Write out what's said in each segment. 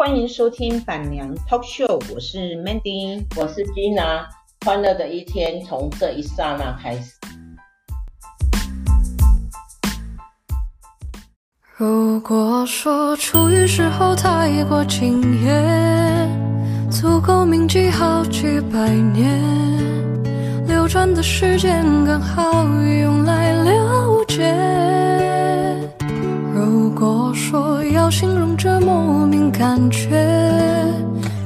欢迎收听板娘 Talk Show，我是 Mandy，我是 Gina，欢乐的一天从这一刹那开始。如果说初遇时候太过惊艳，足够铭记好几百年，流转的时间刚好用来了解。如果说要形容这莫名感觉，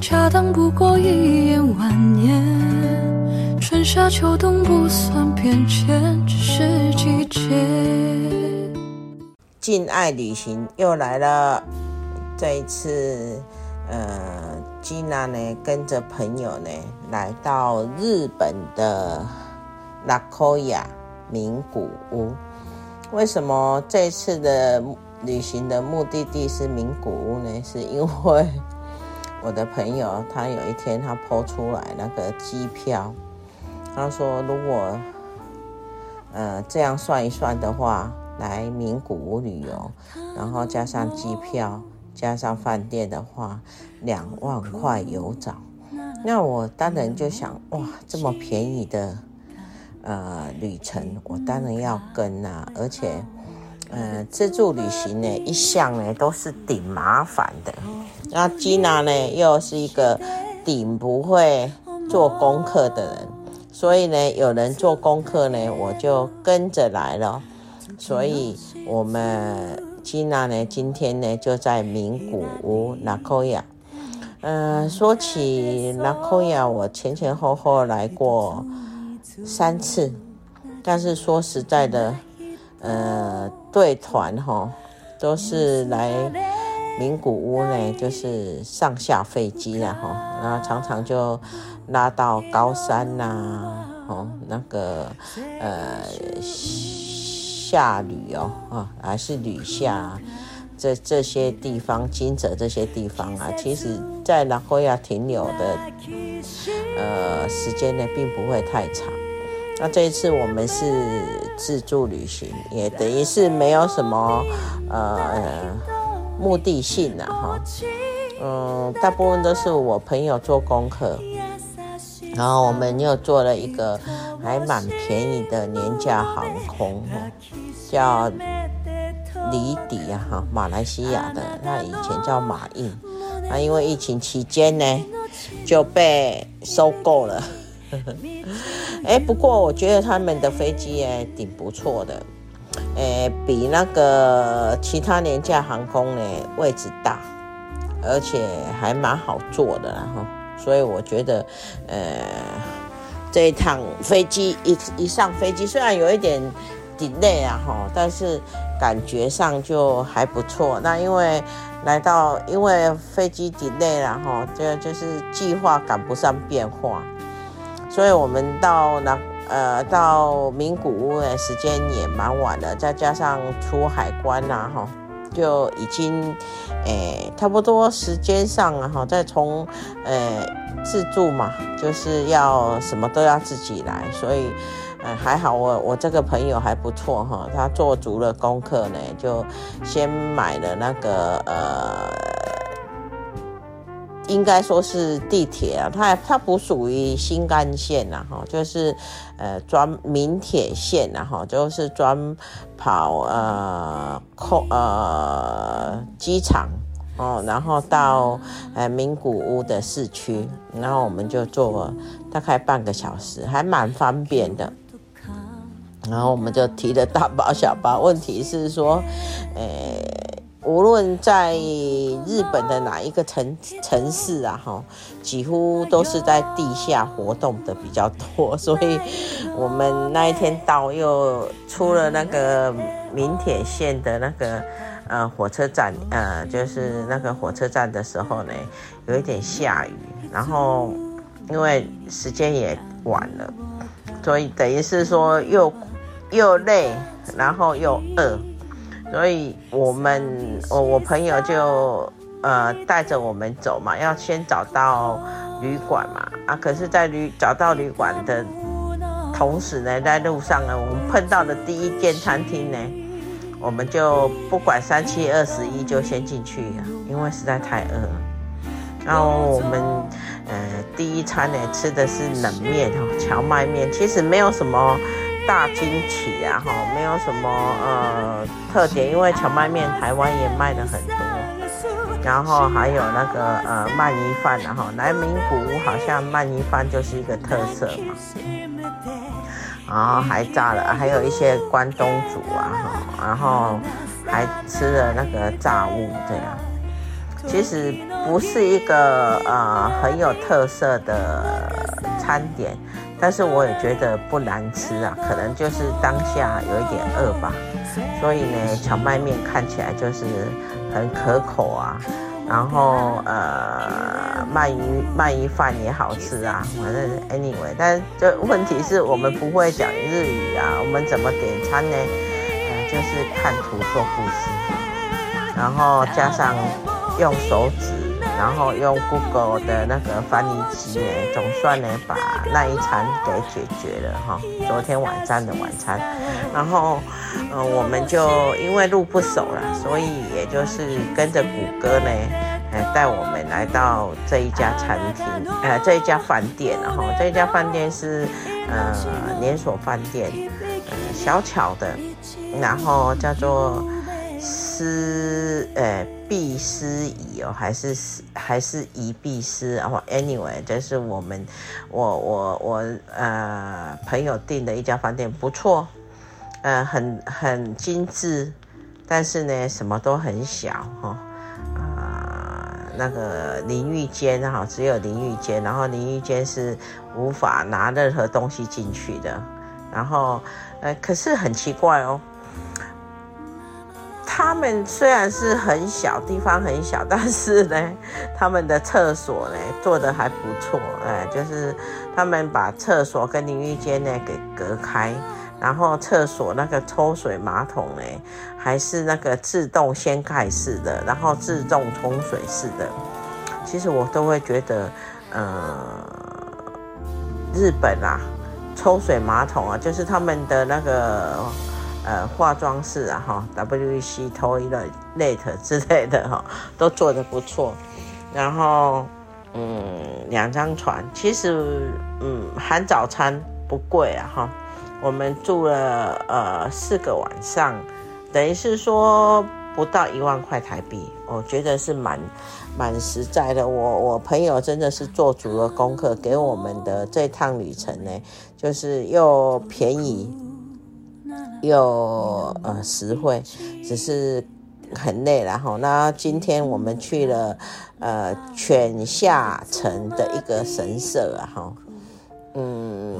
恰当不过一眼万年，春夏秋冬不算变迁，只是季节。禁爱旅行又来了，这一次，呃，Gina 呢跟着朋友呢来到日本的 Nagoya 名古屋。为什么这次的旅行的目的地是名古屋呢？是因为我的朋友他有一天他抛出来那个机票，他说如果，呃，这样算一算的话。来名古屋旅游，然后加上机票，加上饭店的话，两万块有找。那我当然就想，哇，这么便宜的呃旅程，我当然要跟啊。而且，呃，自助旅行呢，一向呢都是顶麻烦的。那吉娜呢，又是一个顶不会做功课的人，所以呢，有人做功课呢，我就跟着来了。所以，我们吉娜呢，今天呢就在名古屋 Nagoya。嗯，说起拉考亚我前前后后来过三次，但是说实在的，呃，对团哈都是来名古屋呢，就是上下飞机然后，然后常常就拉到高山呐、哦，那个呃。下旅哦，啊，还是旅下，这这些地方，金泽这些地方啊，其实在名古屋停留的呃时间呢，并不会太长。那这一次我们是自助旅行，也等于是没有什么呃目的性的哈，嗯，大部分都是我朋友做功课，然后我们又做了一个还蛮便宜的廉价航空叫里底啊，哈，马来西亚的，那以前叫马印，那因为疫情期间呢，就被收购了。哎，不过我觉得他们的飞机哎挺不错的，哎，比那个其他廉价航空呢位置大，而且还蛮好坐的哈，所以我觉得，呃，这一趟飞机一一上飞机，虽然有一点。delay 啊哈，但是感觉上就还不错。那因为来到，因为飞机 delay 了哈，这就是计划赶不上变化，所以我们到那呃到名古屋的时间也蛮晚了，再加上出海关呐哈，就已经诶差不多时间上啊哈，再从呃自助嘛，就是要什么都要自己来，所以。嗯，还好我我这个朋友还不错哈，他做足了功课呢，就先买了那个呃，应该说是地铁啊，它它不属于新干线呐哈，就是呃专名铁线呐哈，就是专跑呃空呃机场哦，然后到呃名古屋的市区，然后我们就坐大概半个小时，还蛮方便的。然后我们就提了大包小包，问题是说，呃，无论在日本的哪一个城城市啊，哈，几乎都是在地下活动的比较多，所以我们那一天到又出了那个明铁线的那个呃火车站，呃，就是那个火车站的时候呢，有一点下雨，然后因为时间也晚了，所以等于是说又。又累，然后又饿，所以我们我我朋友就呃带着我们走嘛，要先找到旅馆嘛啊，可是，在旅找到旅馆的同时呢，在路上呢，我们碰到的第一间餐厅呢，我们就不管三七二十一就先进去了，因为实在太饿。然后我们呃第一餐呢吃的是冷面哈，荞麦面，其实没有什么大惊奇啊哈，没有什么呃特点，因为荞麦面台湾也卖的很多。然后还有那个呃鳗鱼饭，然后南明湖好像鳗鱼饭就是一个特色嘛。然后还炸了，还有一些关东煮啊哈，然后还吃了那个炸物这样。其实不是一个呃很有特色的餐点，但是我也觉得不难吃啊，可能就是当下有一点饿吧。所以呢，荞麦面看起来就是。很可口啊，然后呃，鳗鱼鳗鱼饭也好吃啊，反正 anyway，但这问题是我们不会讲日语啊，我们怎么点餐呢？呃，就是看图说故事，然后加上用手指。然后用 Google 的那个翻译机呢，总算呢把那一餐给解决了哈。昨天晚上的晚餐，然后呃我们就因为路不熟了，所以也就是跟着谷歌呢，呃带我们来到这一家餐厅，呃这一家饭店，然后这一家饭店是呃连锁饭店，呃小巧的，然后叫做。斯呃毕思怡哦，还是还是宜毕思，然后 anyway，这是我们我我我呃朋友订的一家饭店，不错，呃很很精致，但是呢什么都很小哈啊、那个淋浴间哈只有淋浴间，然后淋浴间是无法拿任何东西进去的，然后呃可是很奇怪哦。他们虽然是很小，地方很小，但是呢，他们的厕所呢做得还不错，哎，就是他们把厕所跟淋浴间呢给隔开，然后厕所那个抽水马桶呢还是那个自动掀盖式的，然后自动冲水式的。其实我都会觉得，呃，日本啊，抽水马桶啊，就是他们的那个。呃，化妆室啊，哈，WEC Toilet 之类的哈，都做得不错。然后，嗯，两张床，其实，嗯，含早餐不贵啊，哈。我们住了呃四个晚上，等于是说不到一万块台币，我觉得是蛮蛮实在的。我我朋友真的是做足了功课，给我们的这趟旅程呢，就是又便宜。又呃实惠，只是很累，然后那今天我们去了呃犬下城的一个神社啊哈，嗯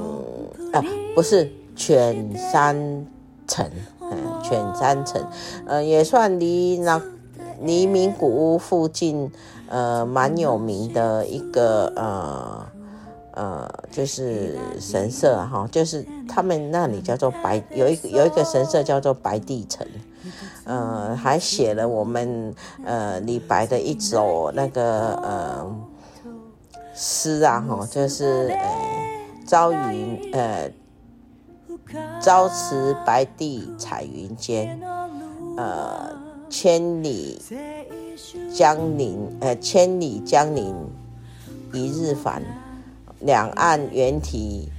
啊不是犬山城，嗯犬山城，呃也算离那离名古屋附近呃蛮有名的一个呃。呃，就是神社哈，就是他们那里叫做白，有一个有一个神社叫做白帝城，呃，还写了我们呃李白的一首那个呃诗啊哈，就是呃朝云呃朝辞白帝彩云间，呃千里江陵呃千里江陵一日返。两岸猿啼，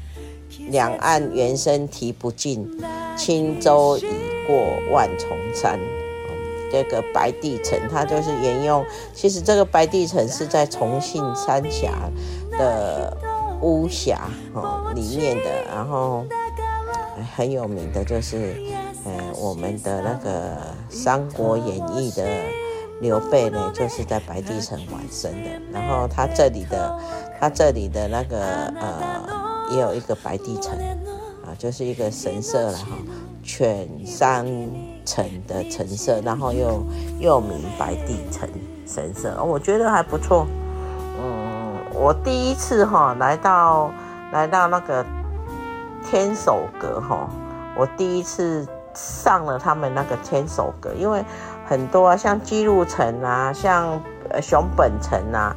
两岸猿声啼不尽，轻舟已过万重山。这个白帝城，它就是沿用。其实这个白帝城是在重庆三峡的巫峡哦里面的，然后很有名的就是，呃，我们的那个《三国演义》的刘备呢，就是在白帝城完生的。然后他这里的。他这里的那个呃，也有一个白帝城啊，就是一个神社了哈，犬山城的城社，然后又又名白帝城神社，我觉得还不错。嗯，我第一次哈来到来到那个天守阁哈，我第一次上了他们那个天守阁，因为很多啊，像姬路城啊，像熊本城啊。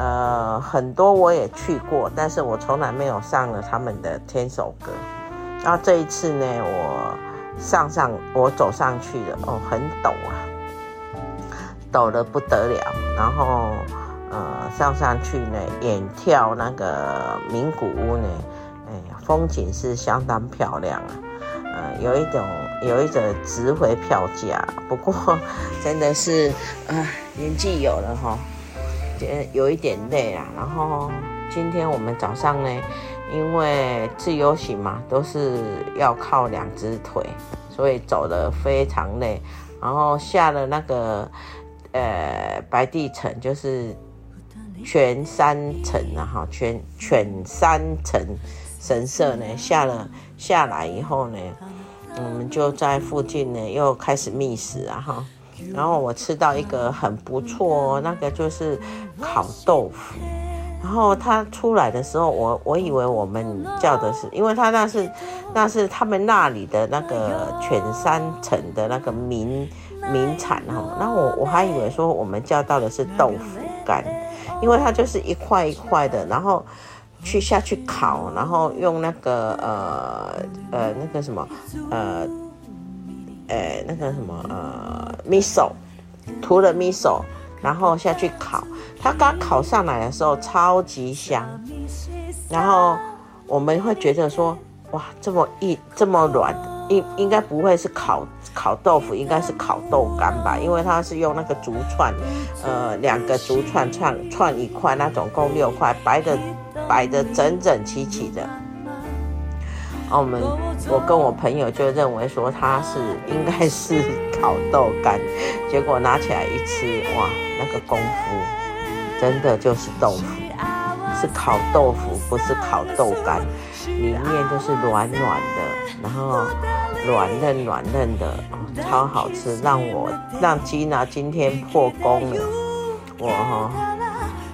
呃，很多我也去过，但是我从来没有上了他们的天守阁。然后这一次呢，我上上，我走上去了，哦，很陡啊，陡的不得了。然后，呃，上上去呢，远眺那个名古屋呢，哎，风景是相当漂亮啊，呃，有一种有一种值回票价，不过真的是啊、年纪有了哈，有一点累啊。然后今天我们早上呢，因为自由行嘛，都是要靠两只腿，所以走得非常累，然后下了那个呃白帝城，就是。犬山城啊，哈，犬犬山城神社呢，下了下来以后呢，我们就在附近呢又开始觅食啊，哈，然后我吃到一个很不错哦，那个就是烤豆腐，然后它出来的时候，我我以为我们叫的是，因为它那是那是他们那里的那个犬山城的那个名名产哈，那我我还以为说我们叫到的是豆腐干。因为它就是一块一块的，然后去下去烤，然后用那个呃呃那个什么呃呃那个什么呃 miso 涂了 miso，然后下去烤。它刚烤上来的时候超级香，然后我们会觉得说哇这么硬这么软。应应该不会是烤烤豆腐，应该是烤豆干吧，因为它是用那个竹串，呃，两个竹串串串一块，那总共六块，摆的摆的整整齐齐的。我们我跟我朋友就认为说它是应该是烤豆干，结果拿起来一吃，哇，那个功夫真的就是豆腐，是烤豆腐，不是烤豆干，里面就是软软的，然后。软嫩软嫩的，超好吃，让我让吉娜今天破功了。我哈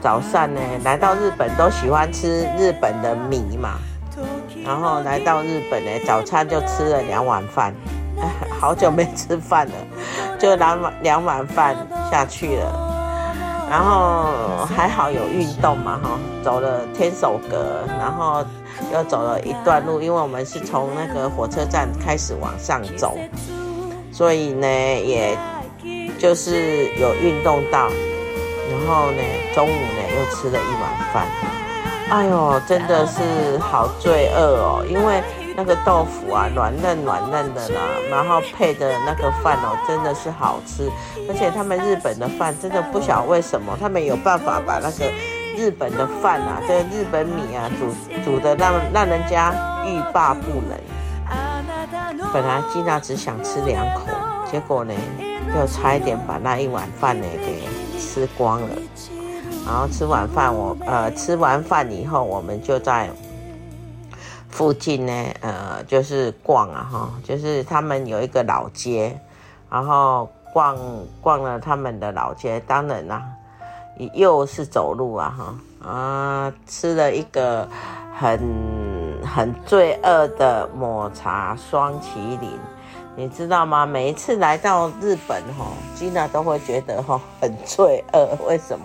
早上呢来到日本都喜欢吃日本的米嘛，然后来到日本呢早餐就吃了两碗饭，好久没吃饭了，就两碗两碗饭下去了。然后还好有运动嘛，哈，走了天守阁，然后又走了一段路，因为我们是从那个火车站开始往上走，所以呢，也就是有运动到，然后呢，中午呢又吃了一碗饭，哎呦，真的是好罪恶哦，因为。那个豆腐啊，软嫩软嫩的啦，然后配的那个饭哦，真的是好吃。而且他们日本的饭真的不晓得为什么，他们有办法把那个日本的饭啊，这日本米啊，煮煮的让让人家欲罢不能。本来吉娜只想吃两口，结果呢，就差一点把那一碗饭呢给吃光了。然后吃完饭我呃吃完饭以后，我们就在。附近呢，呃，就是逛啊，哈，就是他们有一个老街，然后逛逛了他们的老街，当然啦、又是走路啊，哈，啊，吃了一个很很罪恶的抹茶双淇淋，你知道吗？每一次来到日本，哈，吉娜都会觉得哈很罪恶，为什么？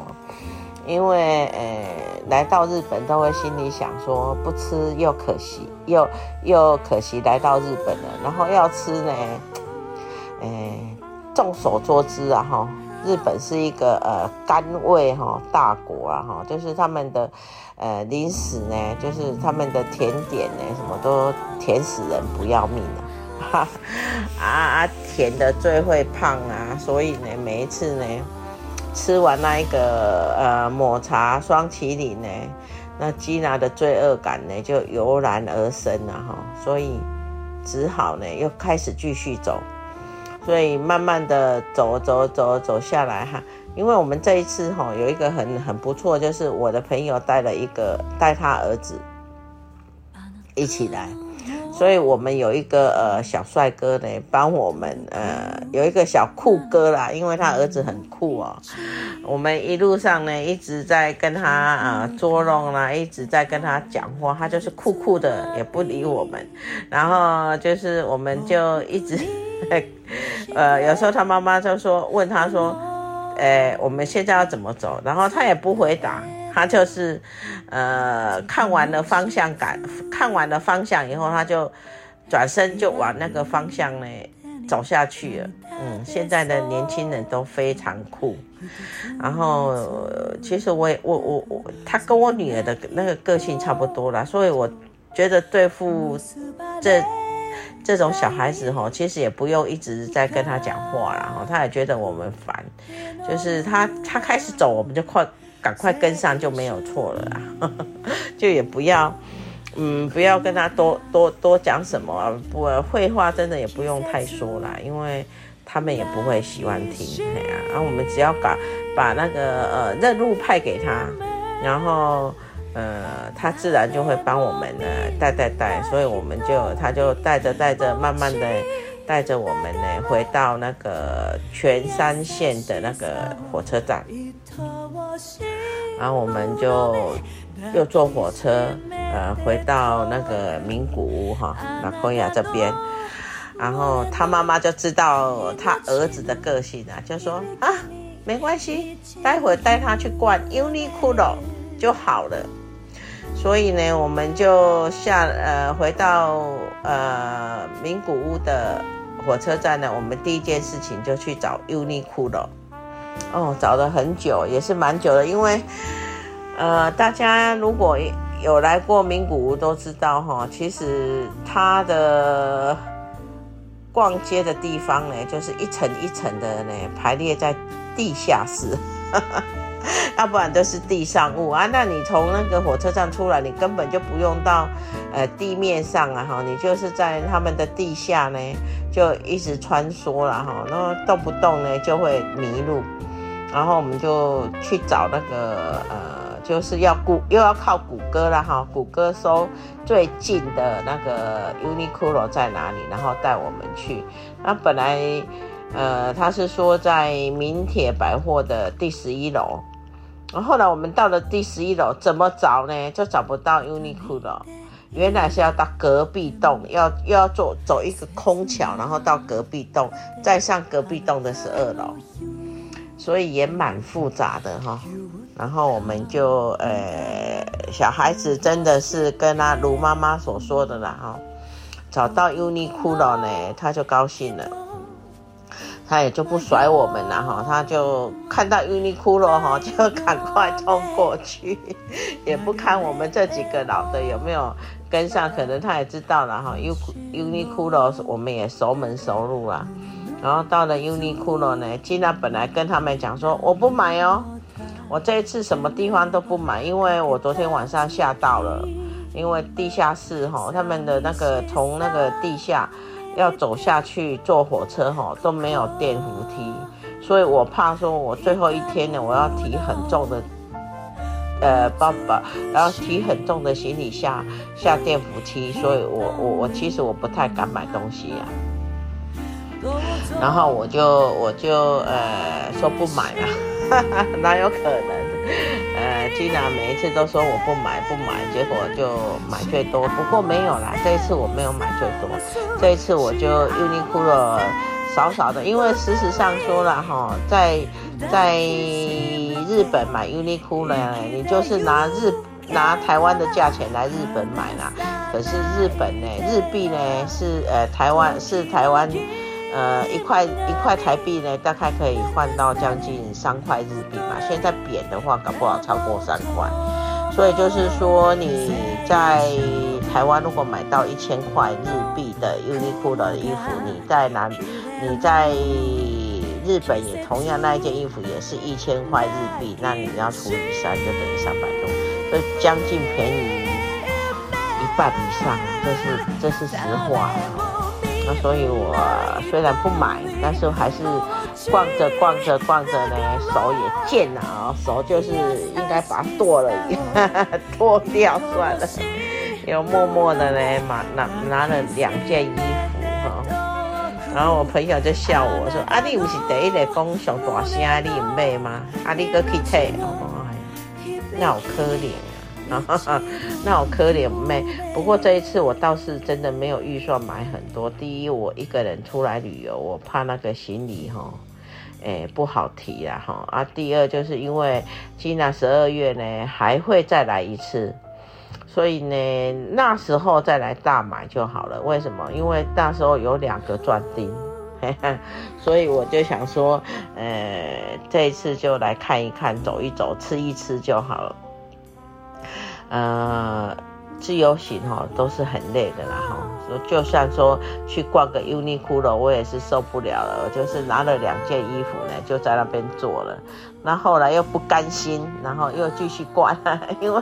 因为呃，来到日本都会心里想说，不吃又可惜，又又可惜来到日本了。然后要吃呢，呃，众所周知啊，哈，日本是一个呃甘味哈大国啊，哈，就是他们的呃零食呢，就是他们的甜点呢，什么都甜死人不要命啊，啊啊，甜的最会胖啊，所以呢，每一次呢。吃完那一个呃抹茶双淇淋呢，那吉娜的罪恶感呢就油然而生了哈，所以只好呢又开始继续走，所以慢慢的走走走走下来哈，因为我们这一次哈有一个很很不错，就是我的朋友带了一个带他儿子一起来。所以我们有一个呃小帅哥呢，帮我们呃有一个小酷哥啦，因为他儿子很酷哦。我们一路上呢一直在跟他啊、捉弄啦，一直在跟他讲话，他就是酷酷的，也不理我们。然后就是我们就一直 呃有时候他妈妈就说问他说，诶我们现在要怎么走？然后他也不回答。他就是，呃，看完了方向感，看完了方向以后，他就转身就往那个方向呢走下去了。嗯，现在的年轻人都非常酷。然后，其实我也我我我，他跟我女儿的那个个性差不多啦，所以我觉得对付这这种小孩子哈，其实也不用一直在跟他讲话啦，哈，他也觉得我们烦，就是他他开始走，我们就快赶快跟上就没有错了啦，就也不要。嗯，不要跟他多多多讲什么，不，废话真的也不用太说啦，因为他们也不会喜欢听，对啊。然后我们只要把把那个呃任务派给他，然后呃他自然就会帮我们呢带带带，所以我们就他就带着带着，慢慢的带着我们呢回到那个全山线的那个火车站，然后我们就又坐火车。呃，回到那个名古屋哈，那科亚这边，然后他妈妈就知道他儿子的个性啊，就说啊，没关系，待会带他去逛 Uniqlo 就好了。所以呢，我们就下呃回到呃名古屋的火车站呢，我们第一件事情就去找 Uniqlo。哦，找了很久，也是蛮久的，因为呃，大家如果。有来过名古屋都知道哈，其实它的逛街的地方呢，就是一层一层的呢排列在地下室，要不然都是地上物啊。那你从那个火车站出来，你根本就不用到呃地面上啊哈，你就是在他们的地下呢就一直穿梭了哈，然后动不动呢就会迷路，然后我们就去找那个呃。就是要谷又要靠谷歌了哈，谷歌搜最近的那个 Uniqlo 在哪里，然后带我们去。那本来呃他是说在名铁百货的第十一楼，然后后来我们到了第十一楼，怎么找呢？就找不到 Uniqlo，原来是要到隔壁栋，要又要坐走一个空桥，然后到隔壁栋，再上隔壁栋的十二楼，所以也蛮复杂的哈。然后我们就呃，小孩子真的是跟他卢妈妈所说的啦哈，找到 Uniqlo 呢，他就高兴了，他也就不甩我们了哈，他就看到 Uniqlo 哈，就赶快冲过去，也不看我们这几个老的有没有跟上，可能他也知道了哈，Uniqlo 我们也熟门熟路了，然后到了 Uniqlo 呢，吉娜本来跟他们讲说我不买哦。我这一次什么地方都不买，因为我昨天晚上吓到了，因为地下室哈，他们的那个从那个地下要走下去坐火车哈都没有电扶梯，所以我怕说我最后一天呢，我要提很重的呃包包，然后提很重的行李下下电扶梯，所以我我我其实我不太敢买东西呀、然后我就我就呃说不买了。哪有可能？呃，吉娜每一次都说我不买不买，结果就买最多。不过没有啦，这一次我没有买最多，这一次我就 Uniqlo 少少的，因为事实上说了哈，在在日本买 Uniqlo 呢，你就是拿日拿台湾的价钱来日本买啦。可是日本呢，日币呢是呃台湾是台湾。呃，一块一块台币呢，大概可以换到将近三块日币嘛。现在贬的话，搞不好超过三块。所以就是说，你在台湾如果买到一千块日币的 Uniqlo 的衣服，你在南，你在日本也同样那一件衣服也是一千块日币，那你要除以三，就等于三百多，所以将近便宜一半以上，这是这是实话。所以我虽然不买，但是还是逛着逛着逛着呢，手也贱了啊，手就是应该把它剁了，剁掉算了。又默默的呢，拿拿拿了两件衣服哈，然后我朋友就笑我说：“啊，你不是第一个讲上大声，你唔买吗？啊，你个去退，那好可怜。” 那我可怜妹。不过这一次我倒是真的没有预算买很多。第一，我一个人出来旅游，我怕那个行李哈，哎不好提啦哈。啊，第二就是因为今年十二月呢还会再来一次，所以呢那时候再来大买就好了。为什么？因为那时候有两个壮丁，所以我就想说，呃，这一次就来看一看，走一走，吃一吃就好了。呃，自由行哈都是很累的啦哈，就算说去逛个 Uniqlo，我也是受不了了，我就是拿了两件衣服呢，就在那边坐了。那后来又不甘心，然后又继续逛，因为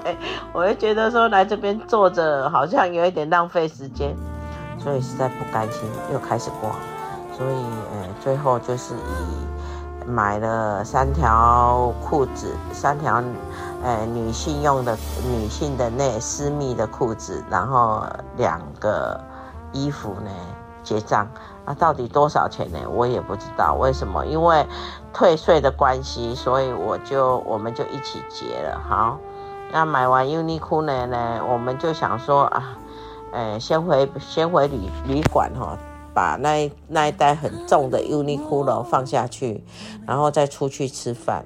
我又觉得说来这边坐着好像有一点浪费时间，所以实在不甘心，又开始逛。所以呃，最后就是以买了三条裤子，三条。呃，女性用的女性的那私密的裤子，然后两个衣服呢，结账啊，到底多少钱呢？我也不知道为什么，因为退税的关系，所以我就我们就一起结了。好，那买完 Uniqlo 呢呢，我们就想说啊，呃，先回先回旅旅馆哈，把那那一袋很重的 Uniqlo 放下去，然后再出去吃饭。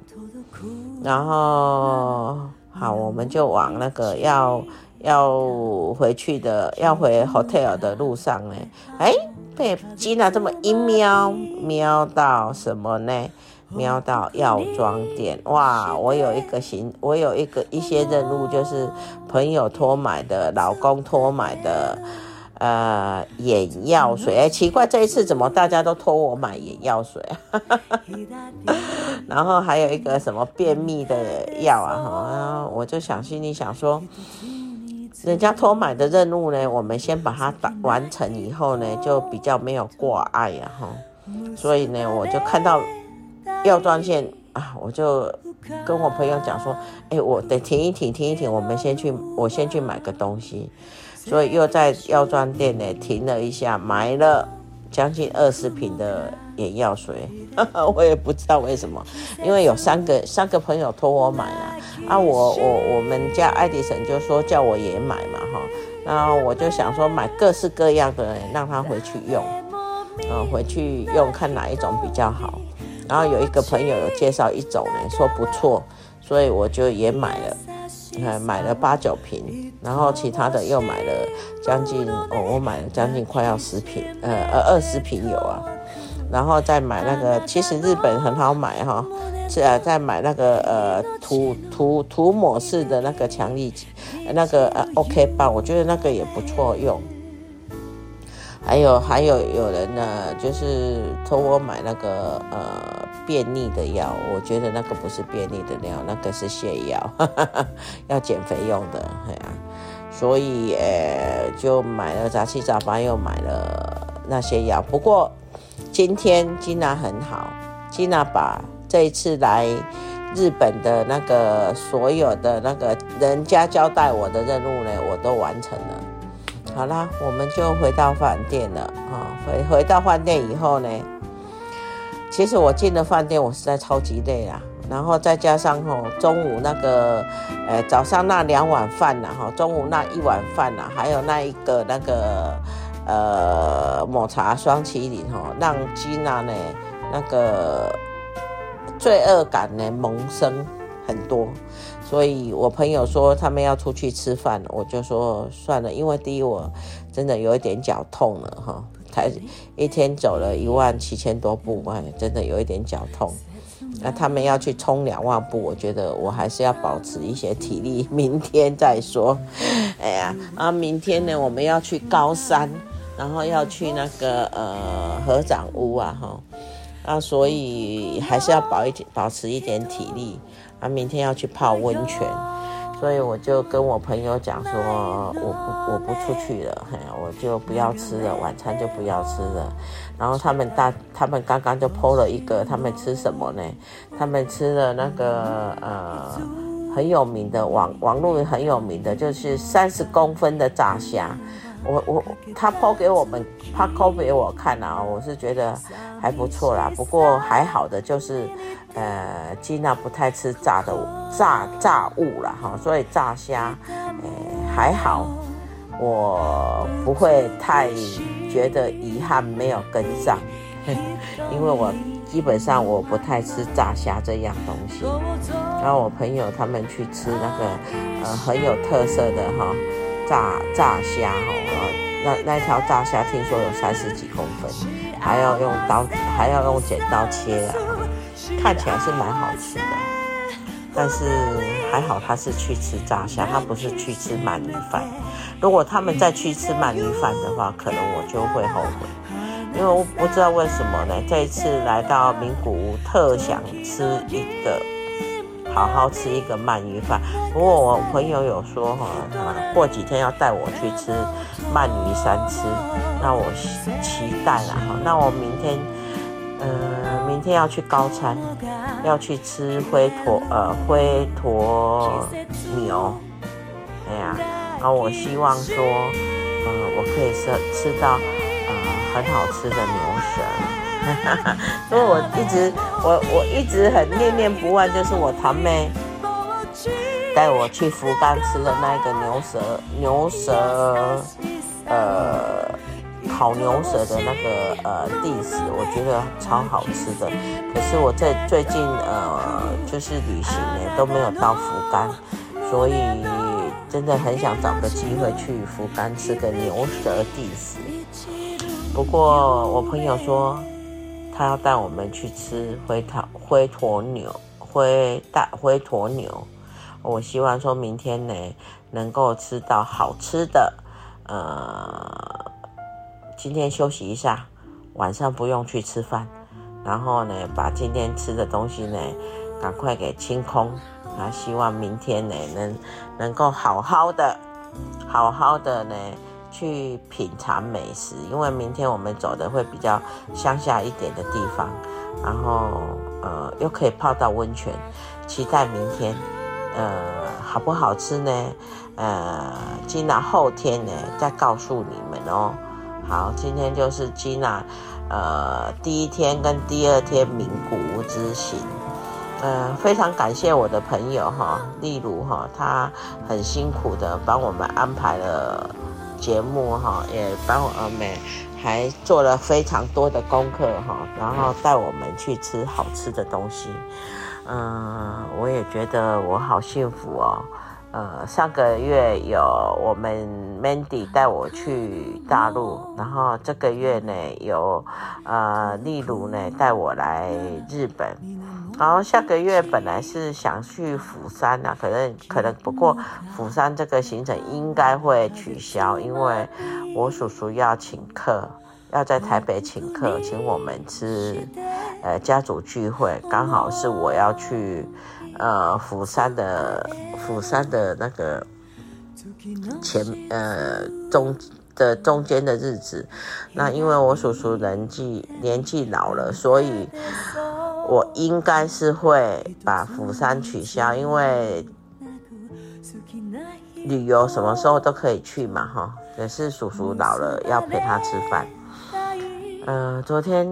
然后好，我们就往那个要要回去的，要回 hotel 的路上呢。哎，被金娜这么一瞄，瞄到什么呢？瞄到药妆店。哇，我有一个行，我有一个一些任务，就是朋友托买的，老公托买的。呃，眼药水，哎，奇怪，这一次怎么大家都托我买眼药水啊？然后还有一个什么便秘的药啊？哈，我就想心里想说，人家托买的任务呢，我们先把它打完成以后呢，就比较没有挂碍呀，哈。所以呢，我就看到药妆线啊，我就跟我朋友讲说，哎，我得停一停，停一停，我们先去，我先去买个东西。所以又在药妆店呢停了一下，买了将近二十瓶的眼药水，我也不知道为什么，因为有三个三个朋友托我买啊，啊我我我们家爱迪生就说叫我也买嘛哈，然后我就想说买各式各样的让他回去用，啊回去用看哪一种比较好，然后有一个朋友有介绍一种呢说不错，所以我就也买了。买了八九瓶，然后其他的又买了将近哦，我买了将近快要十瓶，呃呃二十瓶有啊，然后再买那个，其实日本很好买哈，是啊，再买那个呃涂涂涂抹式的那个强力，那个呃 OK 棒，我觉得那个也不错用。还有还有有人呢，就是托我买那个呃便秘的药，我觉得那个不是便秘的药，那个是泻药，要减肥用的，哎呀、啊，所以呃就买了杂七杂八又买了那些药。不过今天吉娜很好，吉娜把这一次来日本的那个所有的那个人家交代我的任务呢，我都完成了。好啦，我们就回到饭店了啊！回回到饭店以后呢，其实我进了饭店，我实在超级累啊。然后再加上吼中午那个，呃早上那两碗饭呐，哈，中午那一碗饭呐，还有那一个那个呃抹茶双淇淋哈，让吉娜呢那个罪恶感呢萌生很多。所以我朋友说他们要出去吃饭，我就说算了，因为第一我真的有一点脚痛了哈，才一天走了一万七千多步，哎，真的有一点脚痛。那他们要去冲两万步，我觉得我还是要保持一些体力，明天再说。哎呀，啊，明天呢我们要去高山，然后要去那个呃合掌屋啊哈，啊，所以还是要保一点保持一点体力。啊，明天要去泡温泉，所以我就跟我朋友讲说，我不我不出去了，嘿，我就不要吃了，晚餐就不要吃了。然后他们大，他们刚刚就剖了一个，他们吃什么呢？他们吃了那个呃很有名的网网络很有名的，就是三十公分的炸虾。我我他 po 给我们，他 po 给我看啊，我是觉得还不错啦。不过还好的就是。呃，吉娜不太吃炸的炸炸物啦，哈，所以炸虾，呃，还好，我不会太觉得遗憾没有跟上，因为我基本上我不太吃炸虾这样东西。然后我朋友他们去吃那个呃很有特色的哈炸炸虾哈，那那条炸虾听说有三十几公分，还要用刀，还要用剪刀切啊，看起来是蛮好吃的。但是还好他是去吃炸虾，他不是去吃鳗鱼饭。如果他们再去吃鳗鱼饭的话，可能我就会后悔，因为我不知道为什么呢？这一次来到名古屋，特想吃一个。好好吃一个鳗鱼饭，不过我朋友有说哈，过几天要带我去吃鳗鱼三吃，那我期待了哈。那我明天，呃，明天要去高餐，要去吃灰驼呃灰驼牛，哎呀，然后我希望说，呃，我可以吃吃到呃很好吃的牛哈哈。因为我一直我我一直很念念不忘，就是我堂妹带我去福冈吃的那个牛舌牛舌呃烤牛舌的那个呃 dish，我觉得超好吃的。可是我在最近呃就是旅行呢都没有到福冈，所以真的很想找个机会去福冈吃个牛舌 dish。不过我朋友说。他要带我们去吃灰头灰驼牛灰大灰驼牛，我希望说明天呢能够吃到好吃的，呃，今天休息一下，晚上不用去吃饭，然后呢把今天吃的东西呢赶快给清空，啊，希望明天呢能能够好好的好好的呢。去品尝美食，因为明天我们走的会比较乡下一点的地方，然后呃又可以泡到温泉，期待明天，呃好不好吃呢？呃今啊后天呢再告诉你们哦。好，今天就是 Gina 呃第一天跟第二天名古屋之行，呃非常感谢我的朋友哈，例如哈，他很辛苦的帮我们安排了。节目哈，也帮我们还做了非常多的功课哈，然后带我们去吃好吃的东西，嗯，我也觉得我好幸福哦。呃，上个月有我们 Mandy 带我去大陆，然后这个月呢有呃例如呢带我来日本，然后下个月本来是想去釜山啊，可能可能不过釜山这个行程应该会取消，因为我叔叔要请客，要在台北请客，请我们吃呃家族聚会，刚好是我要去。呃，釜山的釜山的那个前呃中的中间的日子，那因为我叔叔年纪年纪老了，所以我应该是会把釜山取消，因为旅游什么时候都可以去嘛，哈，也是叔叔老了要陪他吃饭。呃，昨天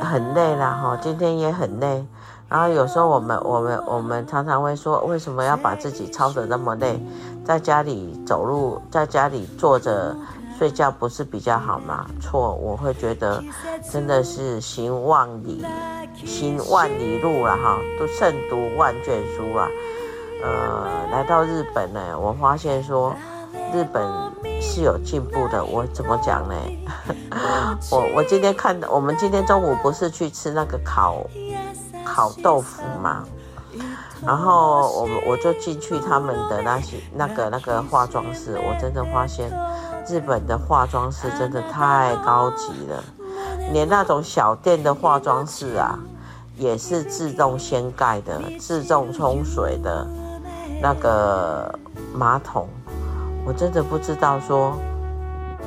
很累了哈，今天也很累。然后有时候我们我们我们常常会说，为什么要把自己操得那么累？在家里走路，在家里坐着睡觉不是比较好吗？错，我会觉得真的是行万里行万里路了哈，都胜读万卷书啊。呃，来到日本呢，我发现说日本是有进步的。我怎么讲呢？我我今天看，我们今天中午不是去吃那个烤。烤豆腐吗，然后我我就进去他们的那些那个那个化妆室，我真的发现日本的化妆室真的太高级了，连那种小店的化妆室啊，也是自动掀盖的、自动冲水的那个马桶，我真的不知道说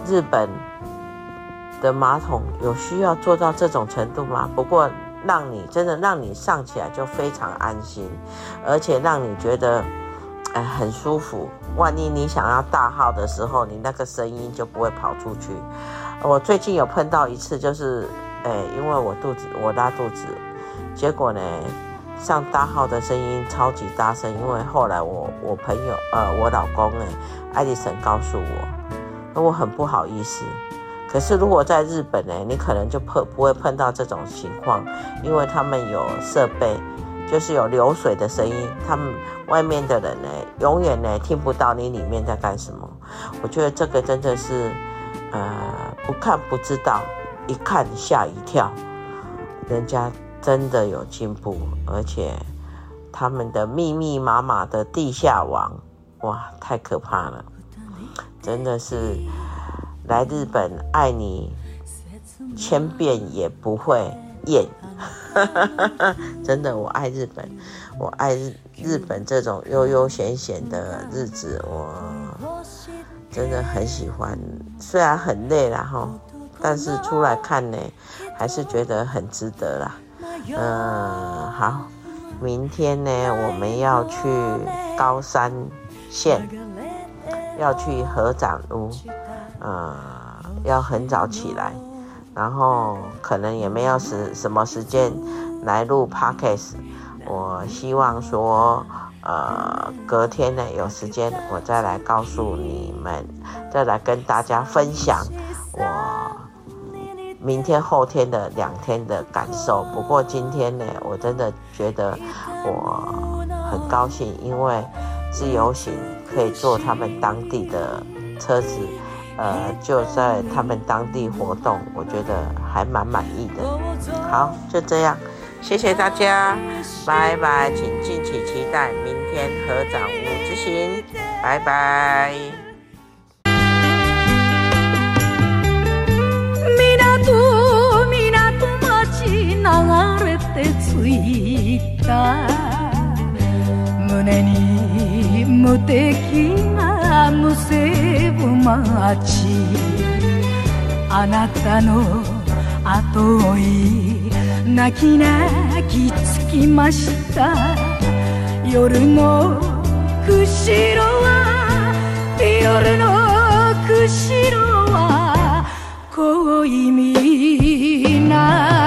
日本的马桶有需要做到这种程度吗？不过。让你真的让你上起来就非常安心，而且让你觉得，哎，很舒服。万一你想要大号的时候，你那个声音就不会跑出去。我最近有碰到一次，就是，哎，因为我肚子我拉肚子，结果呢，上大号的声音超级大声。因为后来我我朋友呃我老公哎艾迪森告诉我，我很不好意思。可是，如果在日本呢，你可能就碰不会碰到这种情况，因为他们有设备，就是有流水的声音，他们外面的人呢，永远呢听不到你里面在干什么。我觉得这个真的是，呃，不看不知道，一看吓一跳，人家真的有进步，而且他们的密密麻麻的地下网，哇，太可怕了，真的是来日本爱你千遍也不会厌，真的，我爱日本，我爱日日本这种悠悠闲闲的日子，我。真的很喜欢，虽然很累啦哈，但是出来看呢，还是觉得很值得啦。嗯，好，明天呢，我们要去高山县，要去合掌屋，嗯，要很早起来，然后可能也没有时什么时间来录 podcast。我希望说。呃，隔天呢，有时间我再来告诉你们，再来跟大家分享我明天后天的两天的感受。不过今天呢，我真的觉得我很高兴，因为自由行可以坐他们当地的车子，呃，就在他们当地活动，我觉得还蛮满意的。好，就这样。谢谢大家，拜拜，请敬请期待明天合掌舞之行，拜拜。待ちあなたの後追い泣き泣きつきました。夜の釧路は夜の釧路は恋みな